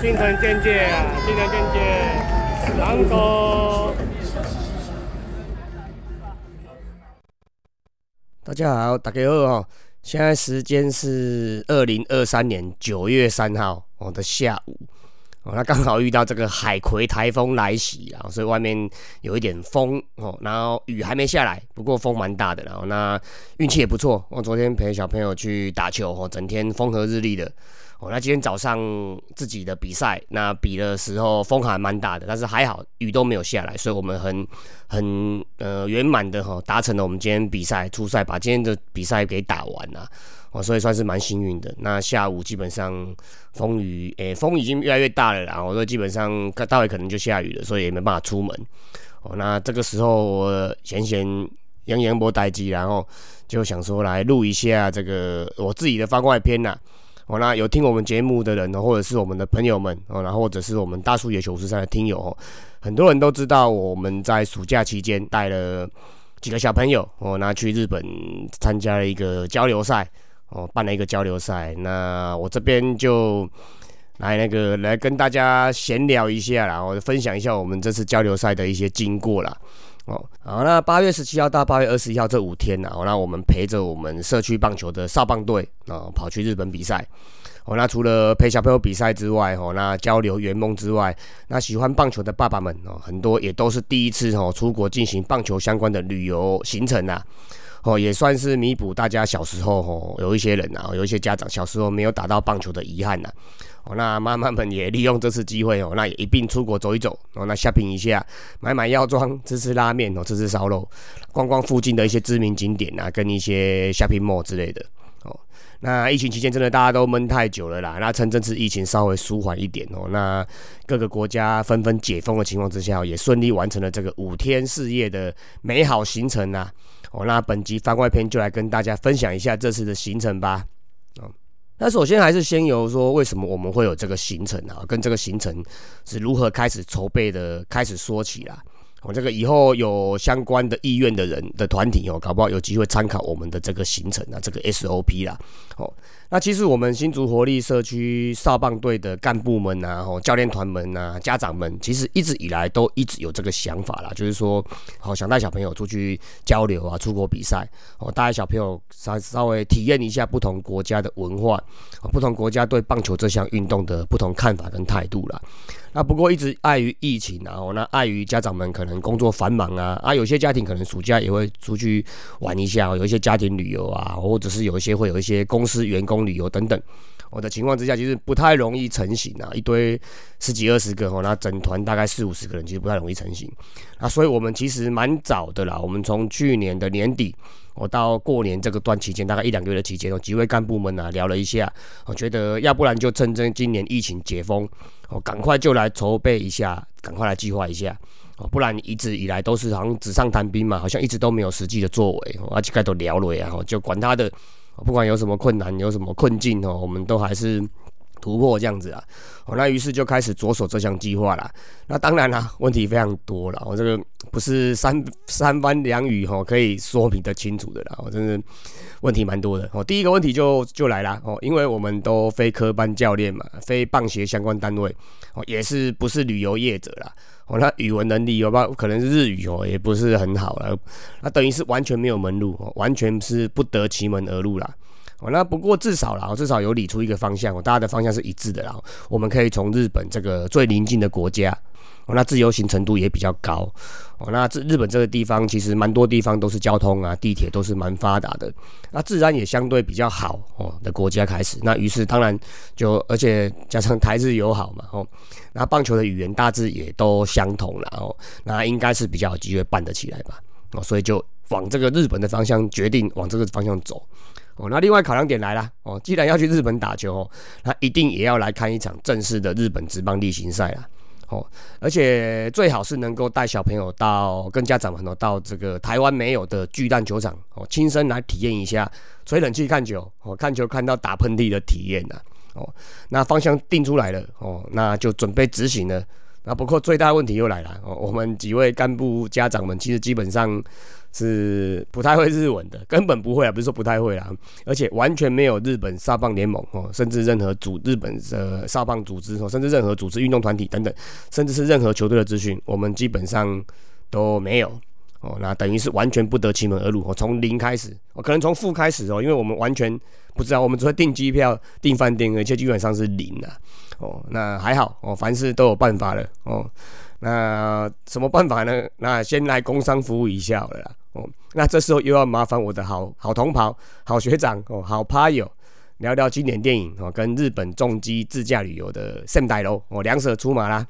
新城见界啊，新城见界，狼狗。大家好，大家好哦！现在时间是二零二三年九月三号我的下午哦，那刚好遇到这个海葵台风来袭啊，所以外面有一点风哦，然后雨还没下来，不过风蛮大的，然后那运气也不错。我昨天陪小朋友去打球哦，整天风和日丽的。那今天早上自己的比赛，那比的时候风还蛮大的，但是还好雨都没有下来，所以我们很很呃圆满的哈达成了我们今天比赛初赛，把今天的比赛给打完了，哦，所以算是蛮幸运的。那下午基本上风雨诶风已经越来越大了，然后说基本上大概可能就下雨了，所以也没办法出门。哦，那这个时候我闲闲杨洋波待机，然后就想说来录一下这个我自己的番外篇呐。哦，那有听我们节目的人呢，或者是我们的朋友们哦，然后或者是我们大树野球十三的听友哦，很多人都知道我们在暑假期间带了几个小朋友哦，那去日本参加了一个交流赛哦，办了一个交流赛。那我这边就来那个来跟大家闲聊一下啦，我分享一下我们这次交流赛的一些经过啦。哦，好，那八月十七号到八月二十一号这五天呢，哦，那我们陪着我们社区棒球的少棒队啊，跑去日本比赛。哦，那除了陪小朋友比赛之外，哦，那交流圆梦之外，那喜欢棒球的爸爸们哦，很多也都是第一次哦出国进行棒球相关的旅游行程啊。哦，也算是弥补大家小时候哦，有一些人啊，有一些家长小时候没有打到棒球的遗憾呐。哦，那妈妈们也利用这次机会哦，那也一并出国走一走哦，那 shopping 一下，买买药妆，吃吃拉面哦，吃吃烧肉，逛逛附近的一些知名景点啊，跟一些 shopping mall 之类的哦。那疫情期间真的大家都闷太久了啦，那趁这次疫情稍微舒缓一点哦，那各个国家纷纷解封的情况之下，也顺利完成了这个五天四夜的美好行程啊。哦，那本集番外篇就来跟大家分享一下这次的行程吧。那首先还是先由说为什么我们会有这个行程啊，跟这个行程是如何开始筹备的开始说起啦。我这个以后有相关的意愿的人的团体哦，搞不好有机会参考我们的这个行程啊，这个 SOP 啦。哦，那其实我们新竹活力社区少棒队的干部们啊，哦，教练团们啊，家长们，其实一直以来都一直有这个想法啦，就是说，好想带小朋友出去交流啊，出国比赛，哦，带小朋友稍稍微体验一下不同国家的文化，不同国家对棒球这项运动的不同看法跟态度啦。那不过一直碍于疫情啊，那碍于家长们可能工作繁忙啊，啊，有些家庭可能暑假也会出去玩一下，有一些家庭旅游啊，或者是有一些会有一些公司员工旅游等等，我的情况之下其实不太容易成型啊，一堆十几二十个哦，那整团大概四五十个人，其实不太容易成型那，所以我们其实蛮早的啦，我们从去年的年底。我到过年这个段期间，大概一两个月的期间，有几位干部们啊聊了一下，我觉得要不然就趁着今年疫情解封，哦，赶快就来筹备一下，赶快来计划一下，哦，不然一直以来都是好像纸上谈兵嘛，好像一直都没有实际的作为，而且该都聊了呀，就管他的，不管有什么困难，有什么困境哦，我们都还是。突破这样子啊，哦，那于是就开始着手这项计划了。那当然啦，问题非常多了。我这个不是三 三番两语哈可以说明的清楚的啦。我真是问题蛮多的。哦，第一个问题就就来了哦，因为我们都非科班教练嘛，非棒协相关单位哦，也是不是旅游业者啦。哦，那语文能力有吧？可能是日语哦，也不是很好了。那等于是完全没有门路哦，完全是不得其门而入啦。哦，那不过至少啦，至少有理出一个方向哦，大家的方向是一致的啦。我们可以从日本这个最邻近的国家，哦，那自由行程度也比较高。哦，那这日本这个地方其实蛮多地方都是交通啊，地铁都是蛮发达的。那自然也相对比较好哦的国家开始，那于是当然就而且加上台日友好嘛，哦，那棒球的语言大致也都相同了哦，那应该是比较有机会办得起来吧。哦，所以就往这个日本的方向决定往这个方向走。哦，那另外考量点来了哦，既然要去日本打球，那一定也要来看一场正式的日本职棒例行赛啦。哦，而且最好是能够带小朋友到跟家长们哦到这个台湾没有的巨蛋球场哦，亲身来体验一下吹冷气看球哦，看球看到打喷嚏的体验呐哦，那方向定出来了哦，那就准备执行了。那不过最大问题又来了哦，我们几位干部家长们其实基本上是不太会日文的，根本不会啊，不是说不太会啦，而且完全没有日本沙棒联盟哦，甚至任何组日本的沙棒组织哦，甚至任何组织运动团体等等，甚至是任何球队的资讯，我们基本上都没有哦，那等于是完全不得其门而入哦，从零开始，哦，可能从负开始哦，因为我们完全不知道，我们只会订机票、订饭店，而且基本上是零啊。哦，那还好哦，凡事都有办法了哦。那什么办法呢？那先来工商服务一下了。哦。那这时候又要麻烦我的好好同袍、好学长哦、好趴友聊聊经典电影哦，跟日本重机自驾旅游的圣代楼哦，两舍出马啦。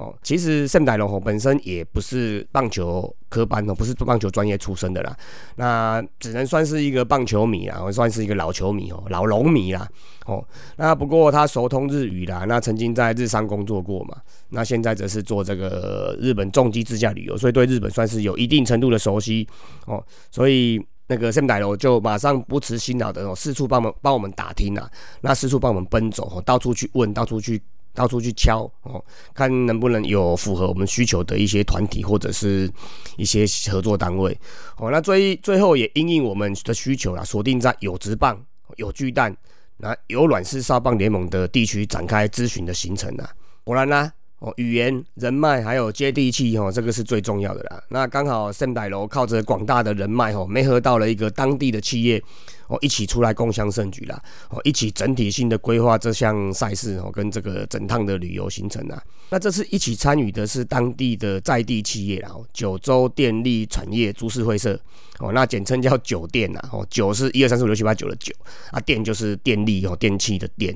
哦，其实圣代龙哦本身也不是棒球科班哦，不是棒球专业出身的啦，那只能算是一个棒球迷啦，算是一个老球迷哦，老龙迷啦。哦，那不过他熟通日语啦，那曾经在日商工作过嘛，那现在则是做这个日本重机自驾旅游，所以对日本算是有一定程度的熟悉哦，所以那个圣代龙就马上不辞辛劳的哦，四处帮忙帮我们打听啊，那四处帮我们奔走哦，到处去问，到处去。到处去敲哦，看能不能有符合我们需求的一些团体或者是一些合作单位哦。那最最后也因应我们的需求啦，锁定在有直棒、有巨蛋、那有软式沙棒联盟的地区展开咨询的行程啊。果然啦。哦，语言、人脉还有接地气哦，这个是最重要的啦。那刚好圣代楼靠着广大的人脉哦，没合到了一个当地的企业哦，一起出来共襄盛举啦。哦，一起整体性的规划这项赛事哦，跟这个整趟的旅游行程啊。那这次一起参与的是当地的在地企业啦，九州电力产业株式会社哦，那简称叫九电呐。哦，九是一二三四五六七八九的九啊，电就是电力哦，电器的电。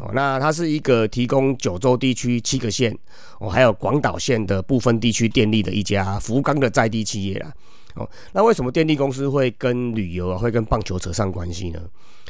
哦，那它是一个提供九州地区七个县哦，还有广岛县的部分地区电力的一家福冈的在地企业啦。哦，那为什么电力公司会跟旅游啊，会跟棒球扯上关系呢？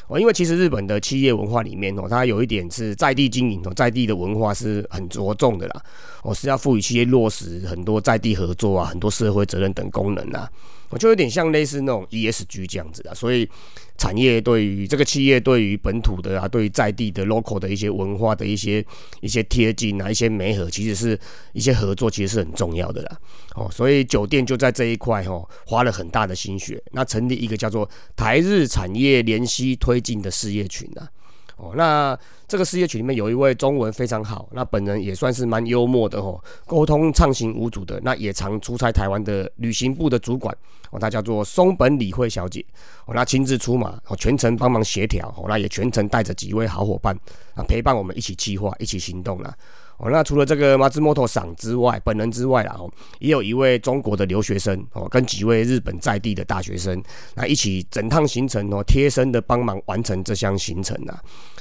哦，因为其实日本的企业文化里面哦，它有一点是在地经营哦，在地的文化是很着重的啦。哦，是要赋予企业落实很多在地合作啊，很多社会责任等功能啊。我就有点像类似那种 ESG 这样子的，所以产业对于这个企业对于本土的啊，对于在地的 local 的一些文化的一些一些贴近啊，一些媒合，其实是一些合作，其实是很重要的啦。哦，所以酒店就在这一块哈，花了很大的心血，那成立一个叫做台日产业联系推进的事业群啊。哦，那这个事业群里面有一位中文非常好，那本人也算是蛮幽默的哦，沟通畅行无阻的，那也常出差台湾的旅行部的主管哦，他叫做松本理惠小姐哦，那亲自出马哦，全程帮忙协调哦，那也全程带着几位好伙伴啊，陪伴我们一起计划，一起行动啦。哦，那除了这个马兹摩托赏之外，本人之外啦，哦，也有一位中国的留学生哦，跟几位日本在地的大学生，那一起整趟行程哦，贴身的帮忙完成这项行程呐。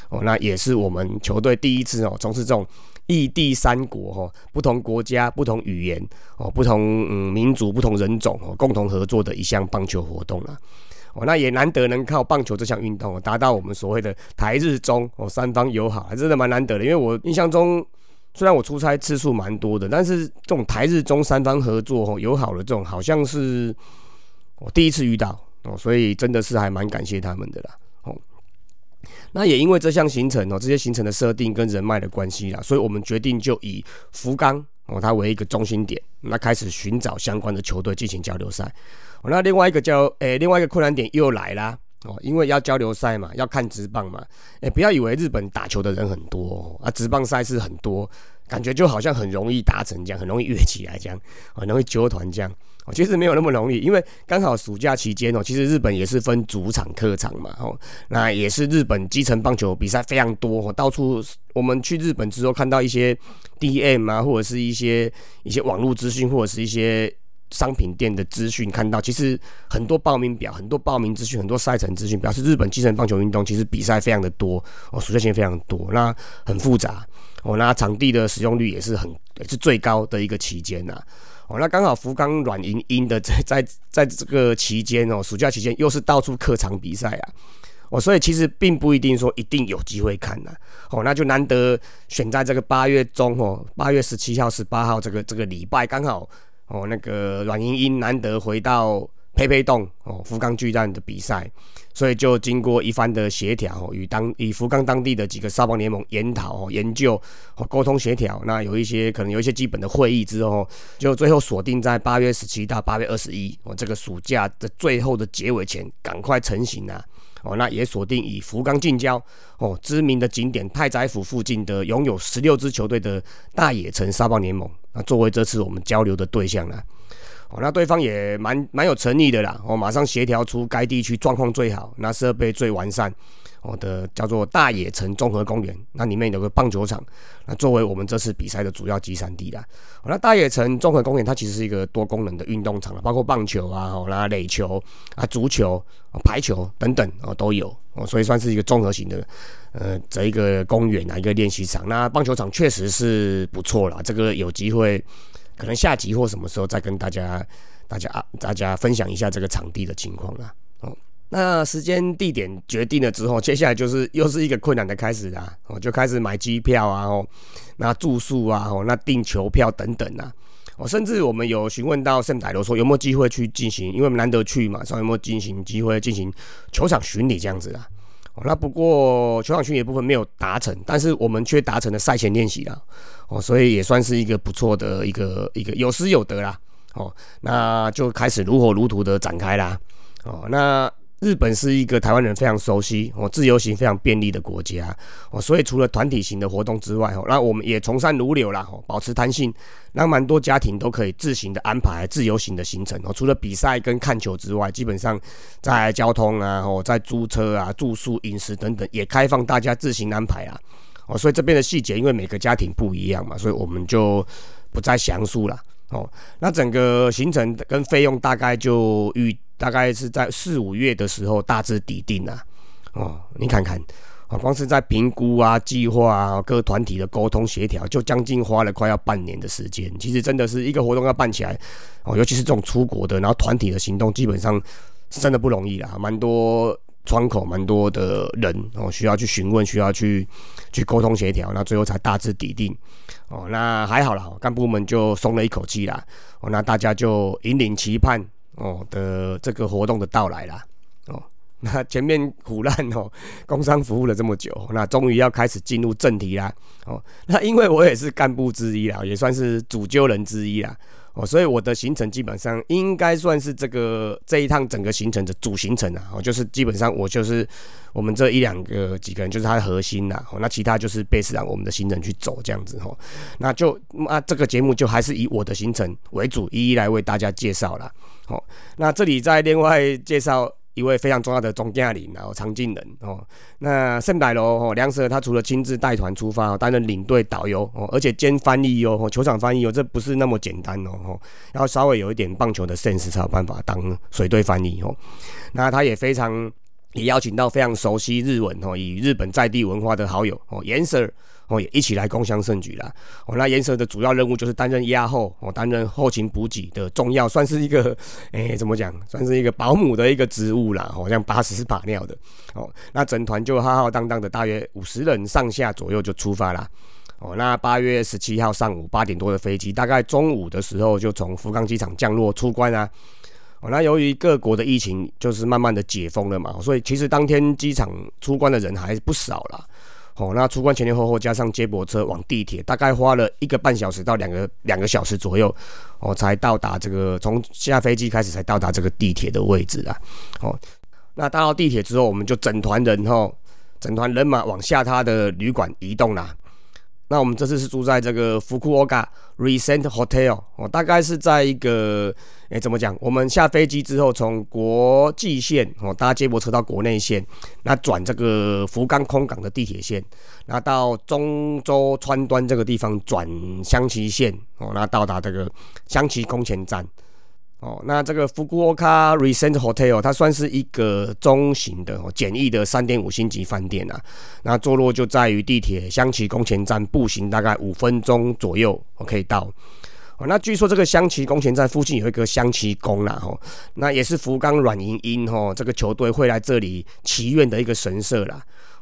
哦，那也是我们球队第一次哦，从事这种异地三国哈，不同国家、不同语言哦、不同嗯民族、不同人种哦，共同合作的一项棒球活动啦。哦，那也难得能靠棒球这项运动达到我们所谓的台日中哦三方友好，还真的蛮难得的。因为我印象中。虽然我出差次数蛮多的，但是这种台日中三方合作哦友好的这种，好像是我第一次遇到哦，所以真的是还蛮感谢他们的啦。那也因为这项行程哦，这些行程的设定跟人脉的关系啦，所以我们决定就以福冈哦它为一个中心点，那开始寻找相关的球队进行交流赛。哦，那另外一个叫诶，另外一个困难点又来啦。哦，因为要交流赛嘛，要看直棒嘛，哎，不要以为日本打球的人很多啊，直棒赛事很多，感觉就好像很容易达成这样，很容易约起来这样，很容易揪团这样。哦，其实没有那么容易，因为刚好暑假期间哦，其实日本也是分主场、客场嘛，哦，那也是日本基层棒球比赛非常多，哦到处我们去日本之后看到一些 DM 啊，或者是一些一些网络资讯，或者是一些。商品店的资讯看到，其实很多报名表、很多报名资讯、很多赛程资讯，表示日本基层棒球运动其实比赛非常的多哦，暑假性非常多，那很复杂哦，那场地的使用率也是很也是最高的一个期间呐哦，那刚好福冈软银鹰的在在在这个期间哦，暑假期间又是到处客场比赛啊哦，所以其实并不一定说一定有机会看呐。哦，那就难得选在这个八月中哦，八月十七号、十八号这个这个礼拜刚好哦，那个软银鹰难得回到。佩佩洞哦，福冈巨蛋的比赛，所以就经过一番的协调，与当与福冈当地的几个沙棒联盟研讨、研究、沟通协调，那有一些可能有一些基本的会议之后，就最后锁定在八月十七到八月二十一哦，这个暑假的最后的结尾前赶快成型啊！哦，那也锁定以福冈近郊哦知名的景点太宰府附近的拥有十六支球队的大野城沙棒联盟，那作为这次我们交流的对象了。哦，那对方也蛮蛮有诚意的啦。哦，马上协调出该地区状况最好、那设备最完善，哦的叫做大野城综合公园。那里面有个棒球场，那作为我们这次比赛的主要集散地啦。哦，那大野城综合公园它其实是一个多功能的运动场包括棒球啊、哦那垒球啊、足球、排球等等哦都有哦，所以算是一个综合型的呃这一个公园啊一个练习场。那棒球场确实是不错啦，这个有机会。可能下集或什么时候再跟大家、大家啊、大家分享一下这个场地的情况啦。哦，那时间地点决定了之后，接下来就是又是一个困难的开始啦。哦，就开始买机票啊，哦，那住宿啊，哦，那订球票等等啊。哦，甚至我们有询问到圣代罗说有没有机会去进行，因为我们难得去嘛，说有没有进行机会进行球场巡礼这样子啊。那不过球场训练部分没有达成，但是我们却达成了赛前练习了，哦，所以也算是一个不错的一个一个有失有得啦，哦，那就开始如火如荼的展开啦，哦，那。日本是一个台湾人非常熟悉哦，自由行非常便利的国家哦，所以除了团体型的活动之外哦，那我们也从善如流啦哦，保持弹性，让蛮多家庭都可以自行的安排自由行的行程哦。除了比赛跟看球之外，基本上在交通啊哦，在租车啊、住宿、饮食等等，也开放大家自行安排啊哦。所以这边的细节，因为每个家庭不一样嘛，所以我们就不再详述了哦。那整个行程跟费用大概就预。大概是在四五月的时候大致抵定啊，哦，你看看，啊，光是在评估啊、计划啊、各团体的沟通协调，就将近花了快要半年的时间。其实真的是一个活动要办起来，哦，尤其是这种出国的，然后团体的行动，基本上是真的不容易啦，蛮多窗口，蛮多的人哦，需要去询问，需要去去沟通协调，那最后才大致底定。哦，那还好啦，干部们就松了一口气啦。哦，那大家就引领期盼。哦的这个活动的到来啦，哦，那前面苦难哦，工商服务了这么久，那终于要开始进入正题啦，哦，那因为我也是干部之一啦，也算是主揪人之一啦，哦，所以我的行程基本上应该算是这个这一趟整个行程的主行程啊，哦，就是基本上我就是我们这一两个几个人就是它的核心呐，哦，那其他就是贝斯让我们的行程去走这样子哦，那就那这个节目就还是以我的行程为主，一一来为大家介绍了。哦，那这里再另外介绍一位非常重要的总驾领，然后常进人哦。那圣百罗哦，梁蛇他除了亲自带团出发，担任领队导游哦，而且兼翻译哦，球场翻译哦，这不是那么简单哦。哦，要稍微有一点棒球的 sense 才有办法当水队翻译哦。那他也非常也邀请到非常熟悉日文哦，以日本在地文化的好友哦，颜 Sir。哦，也一起来共襄盛举啦。哦，那颜色的主要任务就是担任压后，哦，担任后勤补给的重要，算是一个，诶，怎么讲，算是一个保姆的一个职务啦。好像八十把尿的。哦，那整团就浩浩荡荡的，大约五十人上下左右就出发啦。哦，那八月十七号上午八点多的飞机，大概中午的时候就从福冈机场降落出关啊。哦，那由于各国的疫情就是慢慢的解封了嘛，所以其实当天机场出关的人还是不少啦。哦，那出关前前后后加上接驳车往地铁，大概花了一个半小时到两个两个小时左右，哦，才到达这个从下飞机开始才到达这个地铁的位置啊。哦，那到了地铁之后，我们就整团人哦，整团人马往下他的旅馆移动啦。那我们这次是住在这个福库 Oga Recent Hotel，哦，大概是在一个，哎，怎么讲？我们下飞机之后，从国际线哦搭接驳车到国内线，那转这个福冈空港的地铁线，那到中州川端这个地方转香崎线，哦，那到达这个香崎宫前站。哦，那这个福库欧卡 Recent Hotel 它算是一个中型的简易的三点五星级饭店啊。那坐落就在于地铁香崎宫前站，步行大概五分钟左右，我可以到。哦，那据说这个香崎宫前站附近有一个香崎宫啦，吼，那也是福冈软银鹰吼这个球队会来这里祈愿的一个神社啦。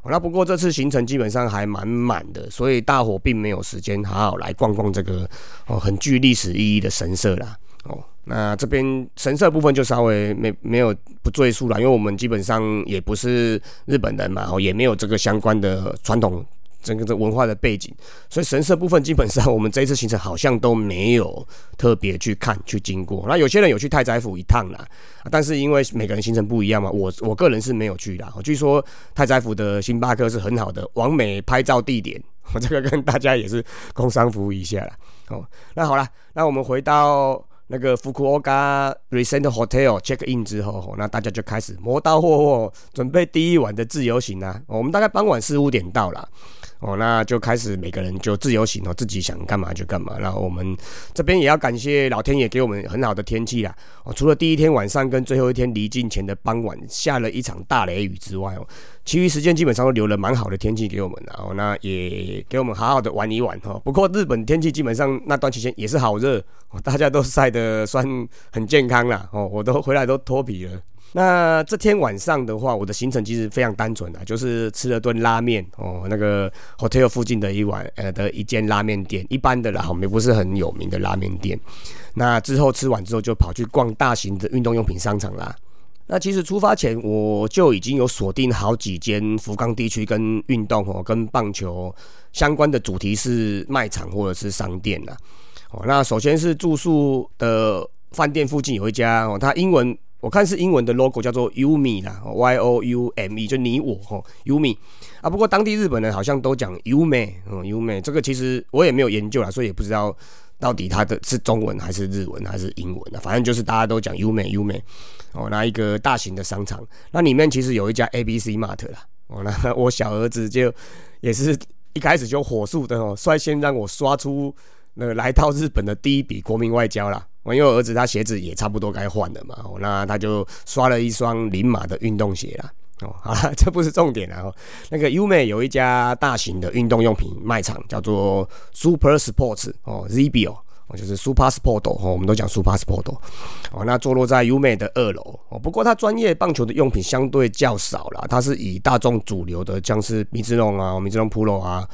那不过这次行程基本上还蛮满的，所以大伙并没有时间好好来逛逛这个哦很具历史意义的神社啦。哦，那这边神社部分就稍微没没有不赘述了，因为我们基本上也不是日本人嘛，哦也没有这个相关的传统。整个这文化的背景，所以神社部分基本上我们这一次行程好像都没有特别去看去经过。那有些人有去太宰府一趟啦，但是因为每个人行程不一样嘛，我我个人是没有去的。据说太宰府的星巴克是很好的完美拍照地点，我这个跟大家也是工商服务一下啦。哦，那好了，那我们回到那个福库欧嘎 Recent Hotel check in 之后，那大家就开始磨刀霍霍，准备第一晚的自由行啊。我们大概傍晚四五点到了。哦，那就开始每个人就自由行哦，自己想干嘛就干嘛。然后我们这边也要感谢老天爷给我们很好的天气啦。哦，除了第一天晚上跟最后一天离境前的傍晚下了一场大雷雨之外哦，其余时间基本上都留了蛮好的天气给我们。然后那也给我们好好的玩一玩哈。不过日本天气基本上那段期间也是好热，大家都晒得算很健康啦。哦，我都回来都脱皮了。那这天晚上的话，我的行程其实非常单纯的，就是吃了顿拉面哦，那个 hotel 附近的一碗呃的一间拉面店，一般的啦，也不是很有名的拉面店。那之后吃完之后，就跑去逛大型的运动用品商场啦。那其实出发前我就已经有锁定好几间福冈地区跟运动哦跟棒球相关的主题是卖场或者是商店啦。哦，那首先是住宿的饭店附近有一家哦，它英文。我看是英文的 logo 叫做 Umi 啦，Y O U M E 就你我哈 Umi 啊，不过当地日本人好像都讲 Umi，嗯 Umi 这个其实我也没有研究啦，所以也不知道到底它的是中文还是日文还是英文啊，反正就是大家都讲 Umi Umi 哦，那一个大型的商场，那里面其实有一家 A B C Mart 啦，哦，那我小儿子就也是一开始就火速的哦，率先让我刷出那个来到日本的第一笔国民外交啦。我因为儿子他鞋子也差不多该换了嘛，那他就刷了一双林马的运动鞋啦。哦，好了，这不是重点啊。那个优美有一家大型的运动用品卖场，叫做 Super Sports 哦，Zbio 哦，就是 Super Sport 哦，我们都讲 Super Sport 哦。那坐落在优美的二楼哦，不过它专业棒球的用品相对较少啦，它是以大众主流的，像是米兹龙啊、米兹龙 Pro 啊。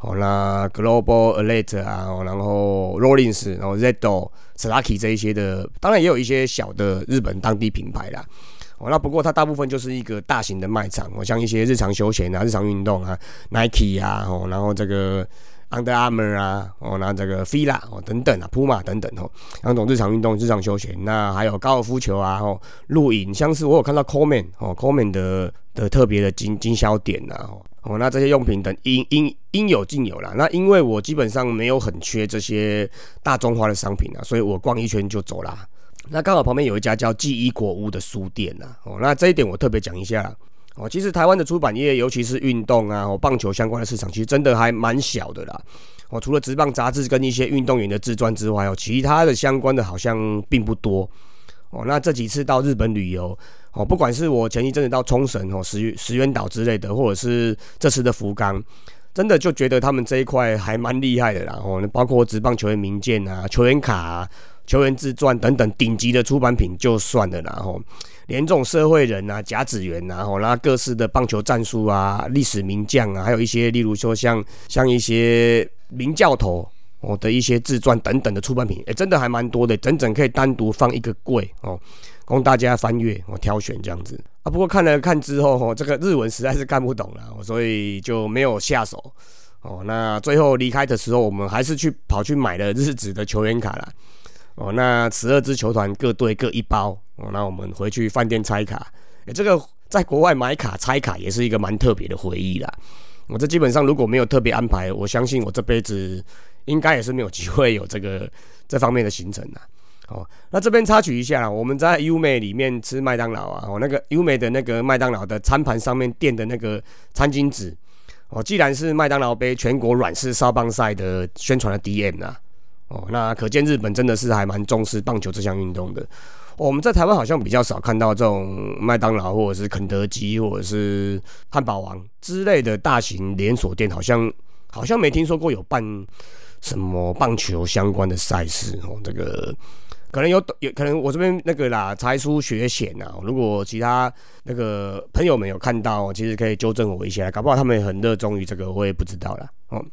哦，那 Global Elite 啊，然后 Rollins，然后 Zedo、Saki 这一些的，当然也有一些小的日本当地品牌啦。哦，那不过它大部分就是一个大型的卖场，哦，像一些日常休闲啊、日常运动啊，Nike 啊，哦，然后这个 Under Armour 啊，哦，那这个 Fila 哦等等啊，Puma 等等哦，两种日常运动、日常休闲，那还有高尔夫球啊，哦，露营，像是我有看到 Coleman 哦，Coleman 的的特别的经经销点呐，哦。哦，那这些用品等应应应有尽有啦。那因为我基本上没有很缺这些大中华的商品啊，所以我逛一圈就走啦。那刚好旁边有一家叫记忆果屋的书店呐。哦，那这一点我特别讲一下。哦，其实台湾的出版业，尤其是运动啊、哦棒球相关的市场，其实真的还蛮小的啦。哦，除了职棒杂志跟一些运动员的自传之外，哦，其他的相关的好像并不多。哦，那这几次到日本旅游。哦，不管是我前一阵子到冲绳哦石石原岛之类的，或者是这次的福冈，真的就觉得他们这一块还蛮厉害的啦。哦，包括职棒球员名鉴啊、球员卡、啊球员自传等等顶级的出版品就算了，啦。哦连这种社会人啊、甲子园啊，然后各式的棒球战术啊、历史名将啊，还有一些例如说像像一些名教头我的一些自传等等的出版品，哎，真的还蛮多的，整整可以单独放一个柜哦。供大家翻阅我挑选这样子啊，不过看了看之后，哦，这个日文实在是看不懂了，所以就没有下手哦。那最后离开的时候，我们还是去跑去买了日子的球员卡了哦。那十二支球团各队各一包哦。那我们回去饭店拆卡，诶，这个在国外买卡拆卡也是一个蛮特别的回忆啦。我这基本上如果没有特别安排，我相信我这辈子应该也是没有机会有这个 这方面的行程的。哦，那这边插曲一下，我们在优美里面吃麦当劳啊，哦，那个优美的那个麦当劳的餐盘上面垫的那个餐巾纸，哦，既然是麦当劳杯全国软式烧棒赛的宣传的 DM 啊，哦，那可见日本真的是还蛮重视棒球这项运动的。我们在台湾好像比较少看到这种麦当劳或者是肯德基或者是汉堡王之类的大型连锁店，好像好像没听说过有办什么棒球相关的赛事哦，这个。可能有有可能我这边那个啦，才疏学浅呐。如果其他那个朋友们有看到，其实可以纠正我一下，搞不好他们很热衷于这个，我也不知道了哦。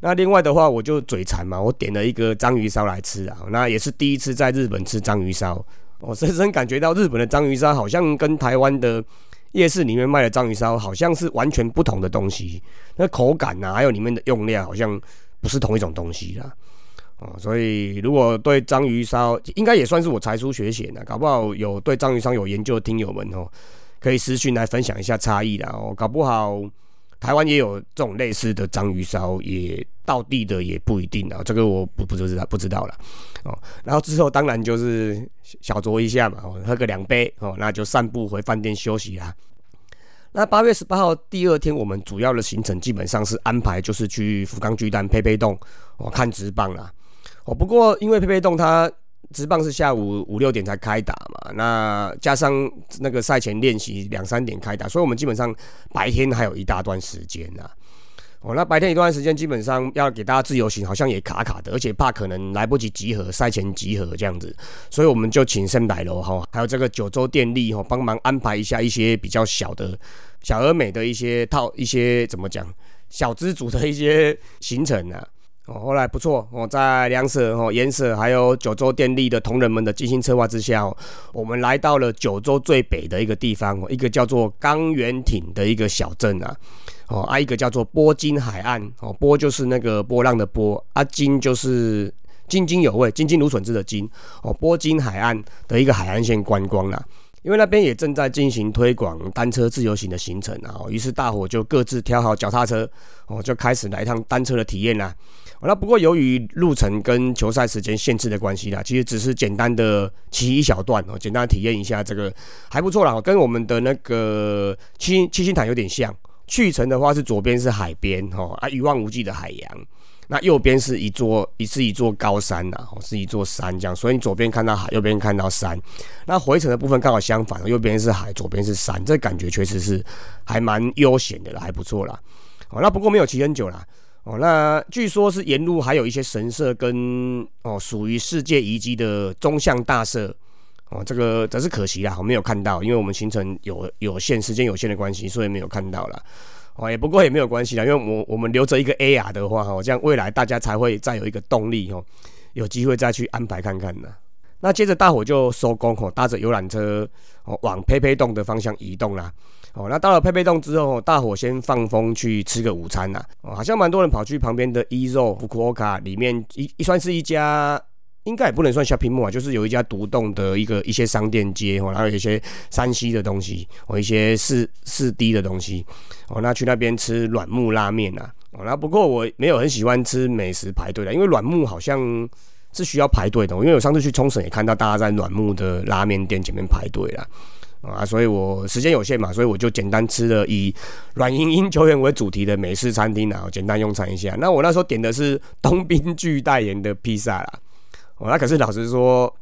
那另外的话，我就嘴馋嘛，我点了一个章鱼烧来吃啊。那也是第一次在日本吃章鱼烧，我深深感觉到日本的章鱼烧好像跟台湾的夜市里面卖的章鱼烧好像是完全不同的东西，那口感呐，还有里面的用料好像不是同一种东西啦。哦，所以如果对章鱼烧，应该也算是我才疏学浅的，搞不好有对章鱼烧有研究的听友们哦，可以私讯来分享一下差异的哦。搞不好台湾也有这种类似的章鱼烧，也到地的也不一定啊，这个我不不知道不知道了哦。然后之后当然就是小酌一下嘛，哦喝个两杯哦，那就散步回饭店休息啦。那八月十八号第二天，我们主要的行程基本上是安排就是去福冈巨蛋、佩佩洞我看直棒啦。哦，不过因为佩佩洞它直棒是下午五六点才开打嘛，那加上那个赛前练习两三点开打，所以我们基本上白天还有一大段时间呐。哦，那白天一段时间基本上要给大家自由行，好像也卡卡的，而且怕可能来不及集合，赛前集合这样子，所以我们就请圣百楼哈，还有这个九州电力哈，帮忙安排一下一些比较小的、小而美的一些套一些怎么讲小资组的一些行程啊。哦，后来不错哦，在两省哦、岩省还有九州电力的同仁们的精心策划之下，哦我们来到了九州最北的一个地方，一个叫做冈原町的一个小镇啊。哦，啊，一个叫做波金海岸哦，波就是那个波浪的波，啊，金就是津津有味、津津如笋汁的津哦，波金海岸的一个海岸线观光啦。因为那边也正在进行推广单车自由行的行程啊，于是大伙就各自挑好脚踏车哦，就开始来一趟单车的体验啦。那不过由于路程跟球赛时间限制的关系啦，其实只是简单的骑一小段哦，简单体验一下这个还不错啦，跟我们的那个七七星潭有点像。去程的话是左边是海边哈啊一望无际的海洋，那右边是一座一是一座高山呐，是一座山这样，所以你左边看到海，右边看到山。那回程的部分刚好相反，右边是海，左边是山，这感觉确实是还蛮悠闲的了，还不错啦。哦，那不过没有骑很久啦。哦，那据说是沿路还有一些神社跟哦属于世界遗迹的中向大社。哦，这个则是可惜啦，我没有看到，因为我们行程有有限，时间有限的关系，所以没有看到了。哦，也不过也没有关系啦，因为我我们留着一个 A R 的话，哈，这样未来大家才会再有一个动力，哦，有机会再去安排看看呢。那接着大伙就收工，哦，搭着游览车，哦，往佩佩洞的方向移动啦。哦，那到了佩佩洞之后，大伙先放风去吃个午餐呐。哦，好像蛮多人跑去旁边的伊肉福库卡里面，一一算是一家。应该也不能算 shopping mall 啊，就是有一家独栋的一个一些商店街哦，然后有一些山西的东西哦，一些四四 D 的东西哦，那去那边吃软木拉面啊哦，那不过我没有很喜欢吃美食排队的，因为软木好像是需要排队的，因为我上次去冲绳也看到大家在软木的拉面店前面排队了啊，所以我时间有限嘛，所以我就简单吃了以软英英球员为主题的美式餐厅啊，简单用餐一下。那我那时候点的是东滨巨代言的披萨啦。哦，那可是老实说，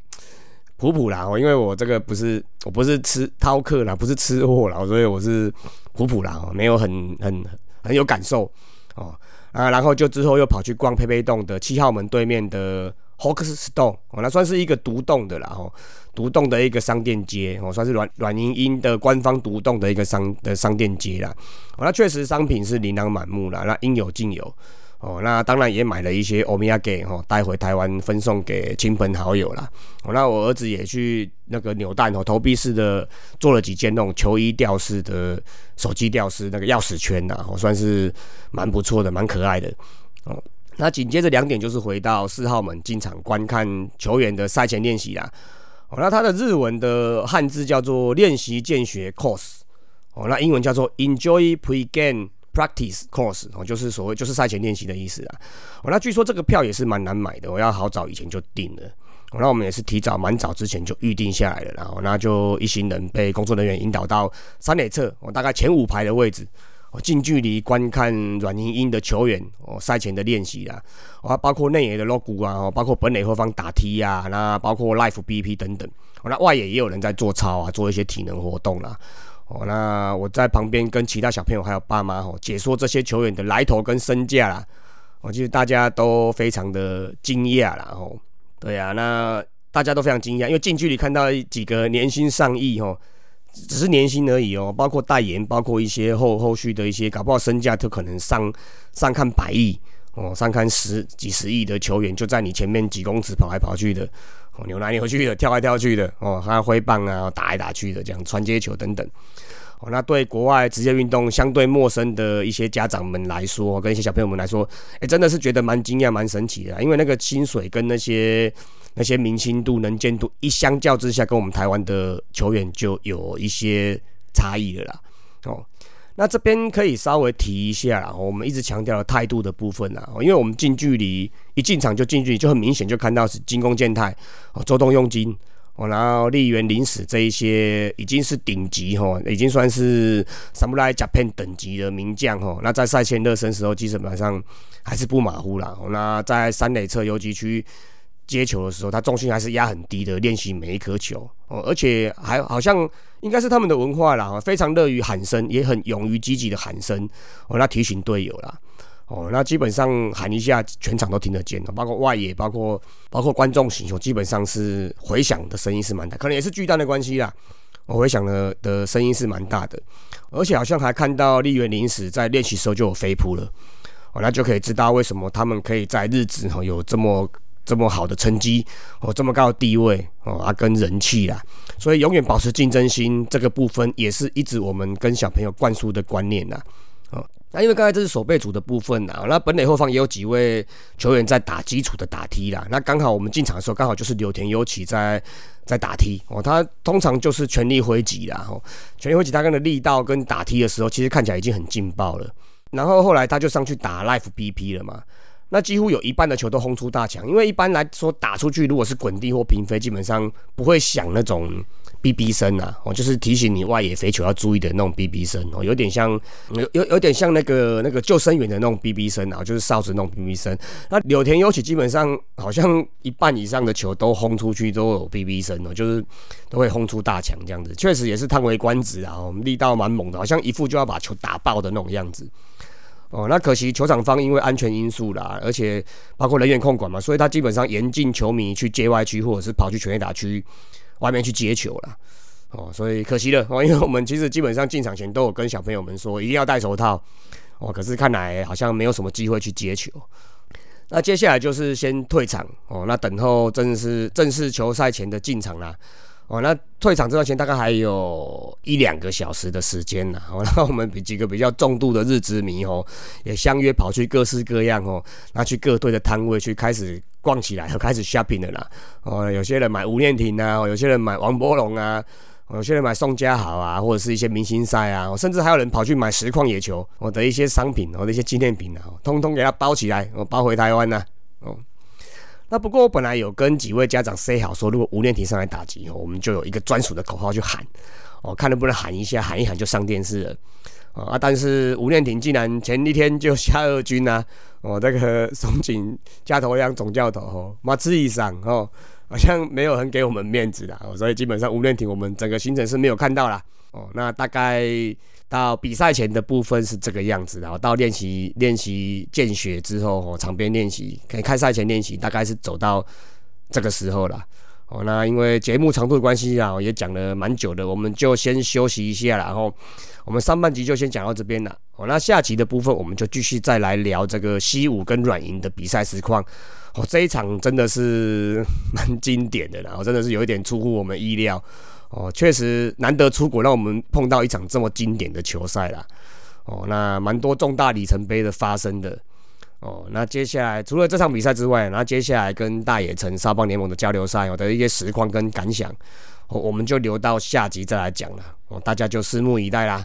普普啦哦，因为我这个不是我不是吃饕客啦，不是吃货啦，所以我是普普啦哦，没有很很很有感受哦啊，然后就之后又跑去逛佩佩洞的七号门对面的 Hawkstone，哦，那算是一个独栋的啦哦，独栋的一个商店街哦，算是软软银英的官方独栋的一个商的商店街啦，哦，那确实商品是琳琅满目啦，那应有尽有。哦，那当然也买了一些欧米亚给哈带回台湾分送给亲朋好友啦。哦，那我儿子也去那个扭蛋哦投币式的做了几件那种球衣吊饰的手机吊饰那个钥匙圈呐，哦算是蛮不错的，蛮可爱的。哦，那紧接着两点就是回到四号门进场观看球员的赛前练习啦。哦，那他的日文的汉字叫做练习见学 course，哦，那英文叫做 enjoy pre-game。Practice course 哦，就是所谓就是赛前练习的意思啊。哦，那据说这个票也是蛮难买的，我要好早以前就订了。哦，那我们也是提早蛮早之前就预定下来了，然后那就一行人被工作人员引导到三垒侧，哦，大概前五排的位置，哦，近距离观看软英英的球员哦赛前的练习啦。哦，包括内野的 logo 啊，包括本垒后方打 T 啊，那包括 Life BP 等等。哦，那外野也有人在做操啊，做一些体能活动啦。哦，那我在旁边跟其他小朋友还有爸妈哦解说这些球员的来头跟身价啦。我记得大家都非常的惊讶啦，哦，对啊，那大家都非常惊讶，因为近距离看到几个年薪上亿哦，只是年薪而已哦，包括代言，包括一些后后续的一些，搞不好身价都可能上上看百亿哦，上看十几十亿的球员就在你前面几公尺跑来跑去的，哦，扭来扭去的，跳来跳去的，哦，还有挥棒啊，打来打去的，这样传接球等等。哦，那对国外职业运动相对陌生的一些家长们来说，跟一些小朋友们来说，哎，真的是觉得蛮惊讶、蛮神奇的。因为那个薪水跟那些那些明星度、能见度一相较之下，跟我们台湾的球员就有一些差异了啦。哦，那这边可以稍微提一下啦，我们一直强调的态度的部分啦。因为我们近距离一进场就近距离就很明显就看到是金弓健太哦，周东用金。哦，然后立原临史这一些已经是顶级哈，已经算是 Samurai Japan 等级的名将哈。那在赛前热身时候，基本上还是不马虎啦。那在三垒侧游击区接球的时候，他重心还是压很低的，练习每一颗球哦。而且还好像应该是他们的文化啦，非常乐于喊声，也很勇于积极的喊声哦。那提醒队友啦。哦，那基本上喊一下，全场都听得见的，包括外野，包括包括观众席，基本上是回响的声音是蛮大，可能也是巨蛋的关系啦。我回响的的声音是蛮大的，而且好像还看到立原临时在练习时候就有飞扑了，哦，那就可以知道为什么他们可以在日子哈有这么这么好的成绩，哦，这么高的地位，哦啊跟人气啦，所以永远保持竞争心这个部分，也是一直我们跟小朋友灌输的观念呐。那因为刚才这是守备组的部分呐，那本垒后方也有几位球员在打基础的打踢啦。那刚好我们进场的时候，刚好就是柳田优起在在打踢哦。他通常就是全力挥击啦，哦，全力挥击，他跟的力道跟打踢的时候，其实看起来已经很劲爆了。然后后来他就上去打 Life BP 了嘛。那几乎有一半的球都轰出大墙，因为一般来说打出去如果是滚地或平飞，基本上不会响那种哔哔声啊，哦，就是提醒你外野飞球要注意的那种哔哔声哦，有点像有有有点像那个那个救生员的那种哔哔声啊，就是哨子那种哔哔声。那柳田优起基本上好像一半以上的球都轰出去都有哔哔声哦，就是都会轰出大墙这样子，确实也是叹为观止啊，力道蛮猛的，好像一副就要把球打爆的那种样子。哦，那可惜球场方因为安全因素啦，而且包括人员控管嘛，所以他基本上严禁球迷去接外区或者是跑去全垒打区外面去接球了。哦，所以可惜了哦，因为我们其实基本上进场前都有跟小朋友们说一定要戴手套。哦，可是看来好像没有什么机会去接球。那接下来就是先退场哦，那等候正式正式球赛前的进场啦。哦，那退场这段前大概还有一两个小时的时间呢。哦，那我们比几个比较重度的日之迷哦，也相约跑去各式各样哦，那去各队的摊位去开始逛起来，开始 shopping 的啦。哦，有些人买吴念婷啊，有些人买王柏龙啊，有些人买宋佳豪啊，或者是一些明星赛啊，甚至还有人跑去买实况野球我的一些商品，我的一些纪念品啊，通通给他包起来，我包回台湾呢。哦。那不过我本来有跟几位家长 say 好说，如果吴念婷上来打击，我们就有一个专属的口号去喊，哦，看能不能喊一下，喊一喊就上电视了，啊！但是吴念婷竟然前一天就下二军呐，哦，这个松井加头央总教头哦，马志以上哦，好像没有很给我们面子的，所以基本上吴念婷我们整个行程是没有看到啦。哦，那大概。到比赛前的部分是这个样子，然后到练习练习见血之后，哦，场边练习可以开赛前练习，大概是走到这个时候了。哦，那因为节目长度的关系啊，也讲了蛮久的，我们就先休息一下，然后我们上半集就先讲到这边了。哦，那下集的部分我们就继续再来聊这个西武跟软银的比赛实况。哦，这一场真的是 蛮经典的，然后真的是有一点出乎我们意料。哦，确实难得出国，让我们碰到一场这么经典的球赛啦。哦，那蛮多重大里程碑的发生的。哦，那接下来除了这场比赛之外，那接下来跟大野城沙邦联盟的交流赛有的一些实况跟感想，哦，我们就留到下集再来讲了。哦，大家就拭目以待啦。